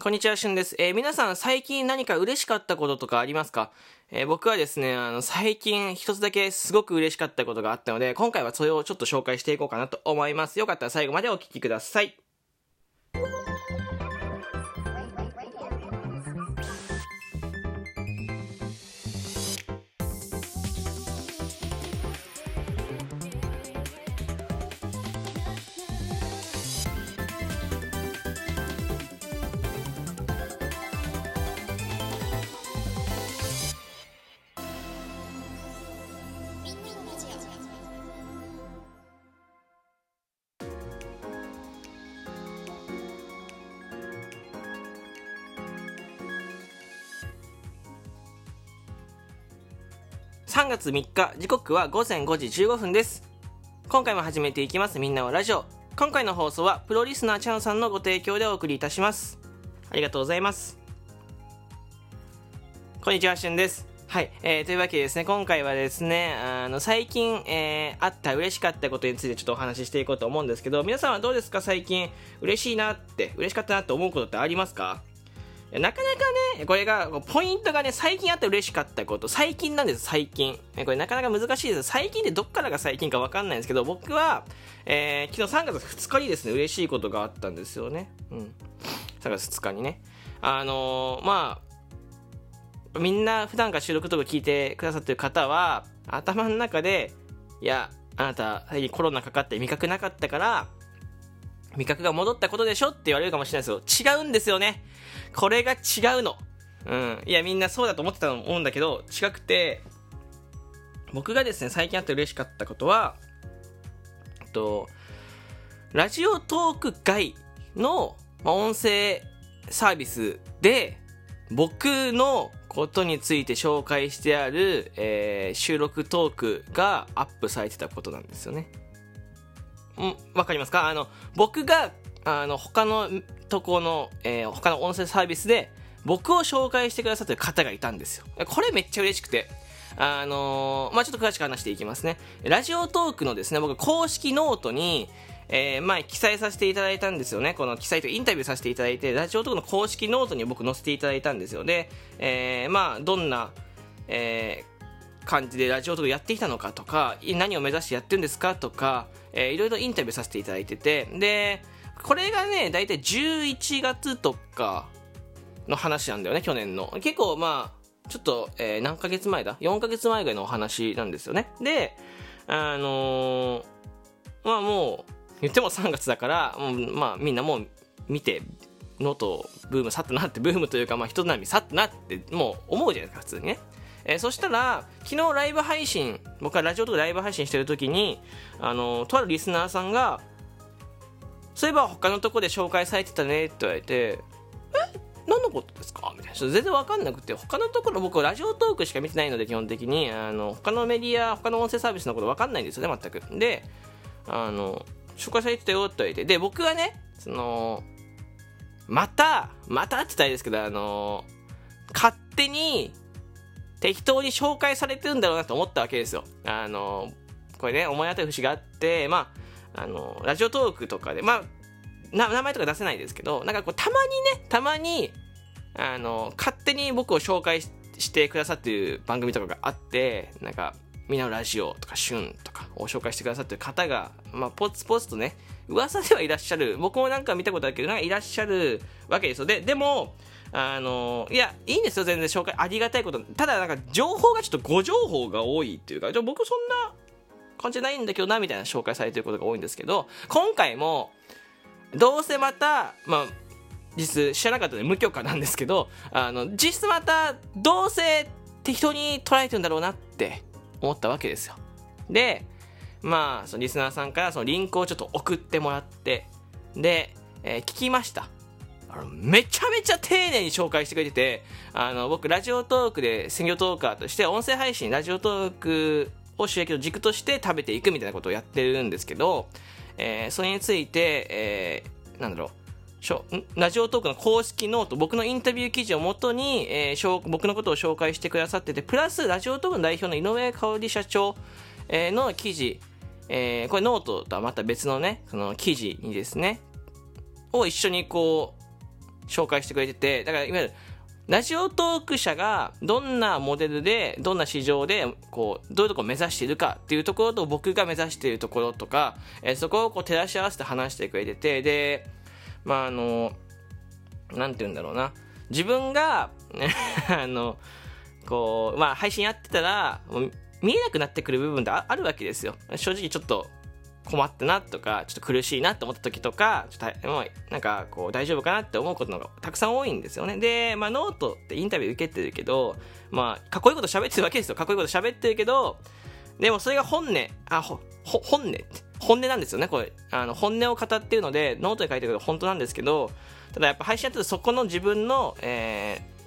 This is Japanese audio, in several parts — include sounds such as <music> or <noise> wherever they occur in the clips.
こんにちは、しゅんです。えー皆さん最近何か嬉しかったこととかありますか、えー僕はですね、あの、最近一つだけすごく嬉しかったことがあったので、今回はそれをちょっと紹介していこうかなと思います。よかったら最後までお聞きください。3月3日、時刻は午前5時15分です。今回も始めていきます、みんなはラジオ。今回の放送は、プロリスナーチャンさんのご提供でお送りいたします。ありがとうございます。こんにちは、しゅんです。はい、えー、というわけでですね、今回はですね、あの、最近、えー、あった嬉しかったことについてちょっとお話ししていこうと思うんですけど、皆さんはどうですか最近、嬉しいなって、嬉しかったなって思うことってありますか？なかなかね、これが、ポイントがね、最近あって嬉しかったこと、最近なんです、最近。これなかなか難しいです。最近ってどっからが最近かわかんないんですけど、僕は、えー昨日3月2日にですね、嬉しいことがあったんですよね。うん。3月2日にね。あのーまあ、みんな普段から収録とか聞いてくださってる方は、頭の中で、いや、あなた、最近コロナかかって味覚なかったから、味覚が戻ったことでしょって言われるかもしれないですけど、違うんですよね。これが違うの。うん。いや、みんなそうだと思ってたと思うんだけど、違くて、僕がですね、最近あって嬉しかったことは、と、ラジオトーク外の、ま、音声サービスで、僕のことについて紹介してある、えー収録トークがアップされてたことなんですよね。んわかりますか？あの、僕が、あの、他のとこの、えー他の音声サービスで、僕を紹介してくださってる方がいたんですよ。これめっちゃ嬉しくて。あのーまあちょっと詳しく話していきますね。ラジオトークのですね、僕公式ノートに、えー前記載させていただいたんですよね。この記載とインタビューさせていただいて、ラジオトークの公式ノートに僕載せていただいたんですよ。で、えーまあどんな、えー感じでラジオトークやってきたのかとか何を目指してやってるんですかとか、えーいろいろインタビューさせていただいててでこれがね大体11月とかの話なんだよね去年の。結構まあちょっと、えー何ヶ月前だ？4ヶ月前ぐらいのお話なんですよね。であのーまあもう言っても3月だから、もうまあみんなもう見てノートブーム去ったなってブームというかまあ人並み去ったなってもう思うじゃないですか普通にね。えーそしたら昨日ライブ配信僕はラジオとかライブ配信してる時にあのとあるリスナーさんがそういえば他のとこで紹介されてたねって言われてえ？何のことですか？みたいな。全然わかんなくて他のところ僕ラジオトークしか見てないので基本的に。あの他のメディア他の音声サービスのことわかんないんですよね全く。であの紹介されてたよって言われて。で僕はねそのまたまたって言ったらいいですけどあの勝手に適当に紹介されてるんだろうなと思ったわけですよ。あの、これね、思い当たる節があって、まあ、あの、ラジオトークとかで、まあ、名前とか出せないですけど、なんかこう、たまにね、たまに、あの、勝手に僕を紹介してくださってる番組とかがあって、なんか、みんなのラジオとか、旬とかを紹介してくださってる方が、まあ、ポツポツとね、噂ではいらっしゃる。僕もなんか見たことあるけど、なんかいらっしゃるわけですよ。で、でも、あのいやいいんですよ全然紹介ありがたいことただなんか情報がちょっと誤情報が多いっていうか僕そんな感じないんだけどなみたいな紹介されてることが多いんですけど今回もどうせまたまあ実知らなかったので無許可なんですけどあの実質またどうせ適当に捉えてるんだろうなって思ったわけですよ。でまあそのリスナーさんからそのリンクをちょっと送ってもらってで、えー聞きました。あのめちゃめちゃ丁寧に紹介してくれててあの僕ラジオトークで専業トーカーとして音声配信ラジオトークを収益の軸として食べていくみたいなことをやってるんですけど、えーそれについて、えーなんだろう。ラジオトークの公式ノート僕のインタビュー記事をもとに、えー僕のことを紹介してくださっててプラスラジオトークの代表の井上香織社長、えーの記事、えーこれノートとはまた別のねその記事にですねを一緒にこう紹介してくれてて、だからいわゆるラジオトーク社がどんなモデルで、どんな市場で、こう、どういうところを目指しているかっていうところと僕が目指しているところとか、えー、そこをこう照らし合わせて話してくれてて、で、まああの、なんて言うんだろうな。自分が、<laughs> あの、こう、まあ配信やってたら、見えなくなってくる部分ってあるわけですよ。正直ちょっと困ったなとか、ちょっと苦しいなって思った時とか、ちょっと、もうなんかこう大丈夫かなって思うことのがたくさん多いんですよね。で、まあノートってインタビュー受けてるけど、まあかっこいいこと喋ってるわけですよ。かっこいいこと喋ってるけど、でもそれが本音、あ、ほ、ほ本音って、本音なんですよね。これ、あの、本音を語ってるので、ノートで書いてるけど本当なんですけど、ただやっぱ配信やってるとそこの自分の、えー、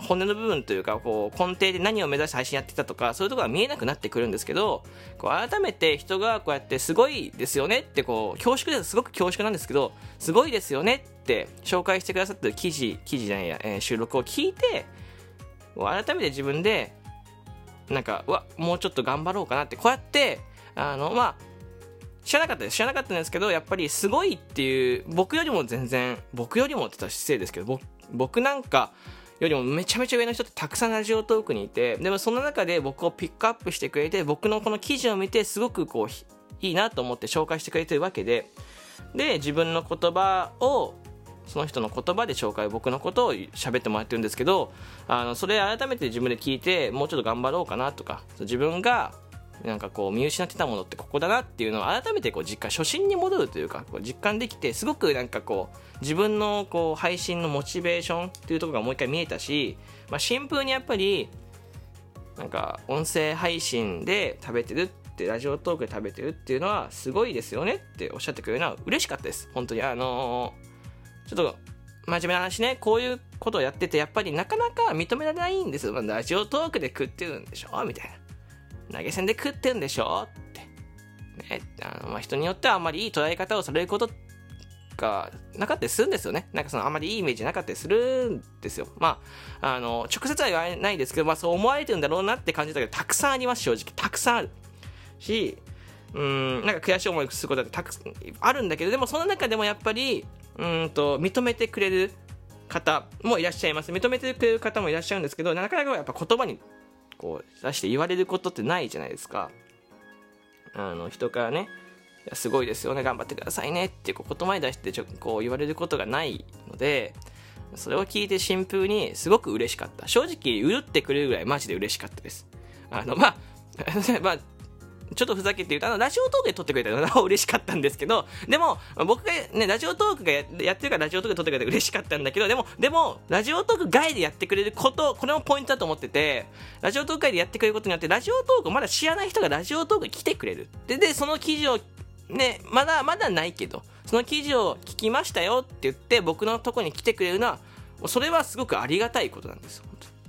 本音の部分というかこう根底で何を目指して配信やってたとかそういうところが見えなくなってくるんですけどこう改めて人がこうやってすごいですよねってこう恐縮です。すごく恐縮なんですけどすごいですよねって紹介してくださってる記事記事じゃないや、えー、収録を聞いて改めて自分でなんかうわもうちょっと頑張ろうかなってこうやってあのまあ知らなかったです。知らなかったんですけどやっぱりすごいっていう僕よりも全然僕よりもって言ったら失礼ですけど僕なんかよりもめちゃめちゃ上の人ってたくさんラジオトークにいてでもその中で僕をピックアップしてくれて僕のこの記事を見てすごくこういいなと思って紹介してくれてるわけでで自分の言葉をその人の言葉で紹介僕のことを喋ってもらってるんですけどあのそれ改めて自分で聞いてもうちょっと頑張ろうかなとか自分がなんかこう見失ってたものってここだなっていうのを改めてこう実感初心に戻るというかこう実感できてすごくなんかこう自分のこう配信のモチベーションっていうところがもう一回見えたし、まあ、シンプルにやっぱりなんか音声配信で食べてるってラジオトークで食べてるっていうのはすごいですよねっておっしゃってくれるのは嬉しかったです。本当に。あのー、ちょっと真面目な話ね。こういうことをやっててやっぱりなかなか認められないんですよ、まあ、ラジオトークで食ってるんでしょ？みたいな。投げ銭で食ってんでしょ？って。ね、あのまあ、人によってはあんまりいい捉え方をされることがなかったりするんですよね。なんかそのあんまりいいイメージなかったりするんですよ。まあ、あの、直接は言わないですけど、まあそう思われてるんだろうなって感じだけど、たくさんあります、正直。たくさんある。し、うん、なんか悔しい思いをすることってたくあるんだけど、でもその中でもやっぱり、うんと、認めてくれる方もいらっしゃいます。認めてくれる方もいらっしゃるんですけど、なかなかやっぱ言葉にこう出して言われることってないじゃないですか。あの人からねすごいですよね頑張ってくださいねってこう言葉に出してちょこう言われることがないのでそれを聞いて新風にすごく嬉しかった。正直うるってくれるぐらいマジで嬉しかったです。あのまあ <laughs> まあちょっとふざけて言うと、あの、ラジオトークで撮ってくれたのが <laughs> 嬉しかったんですけど、でも、僕がね、ラジオトークがやってるからラジオトークで撮ってくれて嬉しかったんだけど、でも、でも、ラジオトーク外でやってくれること、これもポイントだと思ってて、ラジオトーク外でやってくれることによって、ラジオトークまだ知らない人がラジオトークに来てくれる。で、で、その記事を、ね、まだ、まだないけど、その記事を聞きましたよって言って、僕のとこに来てくれるのは、それはすごくありがたいことなんですよ。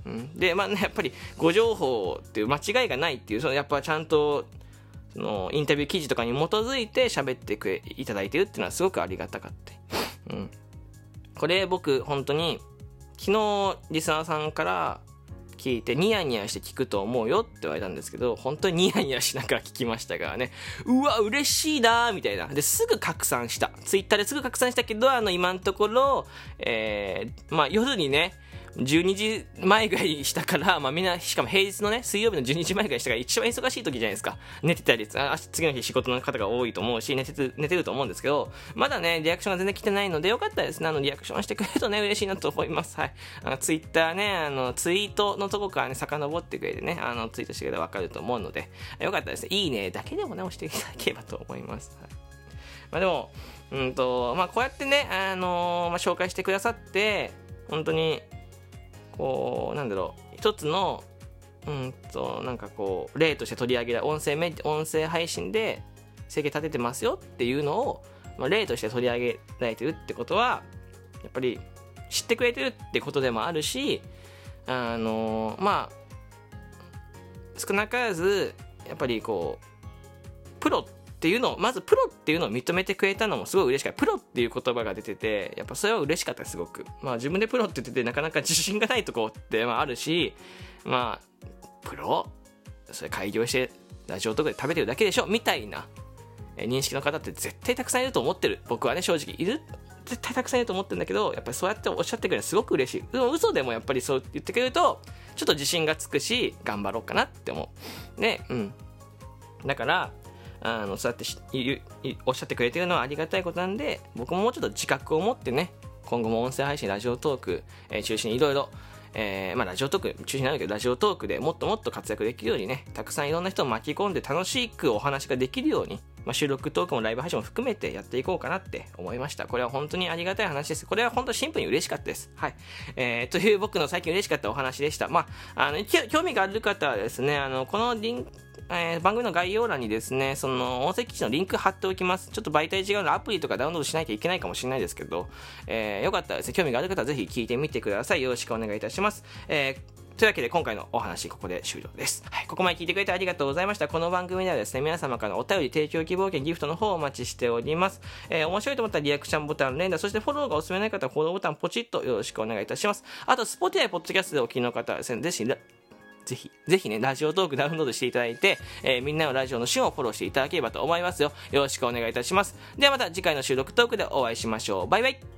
うん、で、まあね、やっぱり、ご情報っていう間違いがないっていう、そのやっぱちゃんと、のインタビュー記事とかに基づいて喋ってくいただいてるっていうのはすごくありがたかった。うん。これ僕本当に昨日リスナーさんから聞いてニヤニヤして聞くと思うよって言われたんですけど本当にニヤニヤしながら聞きましたからねうわ嬉しいなみたいなですぐ拡散したツイッターですぐ拡散したけどあの今のところえー、まあ夜にね12時前ぐらいしたから、まあみんな、しかも平日のね、水曜日の12時前ぐらいしたから一番忙しい時じゃないですか。寝てたり、あ次の日仕事の方が多いと思うし、寝て、寝てると思うんですけど、まだね、リアクションが全然来てないので、よかったですね。あの、リアクションしてくれるとね、嬉しいなと思います。はい。あの、ツイッターね、あの、ツイートのとこからね、遡ってくれてね、あの、ツイートしてくれたらわかると思うので、よかったですね。いいねだけでもね、押していただければと思います。はい。まあでも、うんと、まあこうやってね、あのー、まあ紹介してくださって、本当にこうなんだろう一つのうんとなんかこう例として取り上げら音声音声配信で生計立ててますよっていうのを、まあ、例として取り上げられてるってことはやっぱり知ってくれてるってことでもあるしあのまあ少なからずやっぱりこうプロっていうのをまずプロっていうのを認めてくれたのもすごい嬉しかった。プロっていう言葉が出ててやっぱそれは嬉しかったすごく。まあ自分でプロって言っててなかなか自信がないとこってまああるしまあプロ？それ開業してラジオとかで食べてるだけでしょ？みたいな認識の方って絶対たくさんいると思ってる。僕はね正直。いる？絶対たくさんいると思ってるんだけどやっぱりそうやっておっしゃってくれるのすごく嬉しい。でも嘘でもやっぱりそう言ってくれるとちょっと自信がつくし頑張ろうかなって思う。ねうん。だからあのそうやっておっしゃってくれてるのはありがたいことなんで僕ももうちょっと自覚を持ってね今後も音声配信ラジオトーク、えー、中心にいろいろえー、まあ、ラジオトーク中心になるけど、ラジオトークでもっともっと活躍できるようにね、たくさんいろんな人を巻き込んで楽しくお話ができるように、まあ、収録トークもライブ配信も含めてやっていこうかなって思いました。これは本当にありがたい話です。これは本当シンプルに嬉しかったです。はい。えー、という僕の最近嬉しかったお話でした。まあ、あの、興味がある方はですね、あの、このリンク、えー、番組の概要欄にですね、その音声記事のリンク貼っておきます。ちょっと媒体違うのアプリとかダウンロードしないといけないかもしれないですけど、えー、よかったらですね、興味がある方はぜひ聞いてみてください。よろしくお願いいたします。えーというわけで今回のお話ここで終了です。はい、ここまで聞いてくれてありがとうございました。この番組ではですね、皆様からのお便り提供希望券ギフトの方をお待ちしております。えー、面白いと思ったらリアクションボタン連打、そしてフォローがおすすめない方はフォローボタンポチッとよろしくお願いいたします。あと、スポティアポッドキャストでお聞きの方はですね、ぜひぜひ、ぜひね、ラジオトークダウンロードしていただいて、えー、みんなのラジオの旬をフォローしていただければと思いますよ。よろしくお願いいたします。ではまた次回の収録トークでお会いしましょう。バイバイ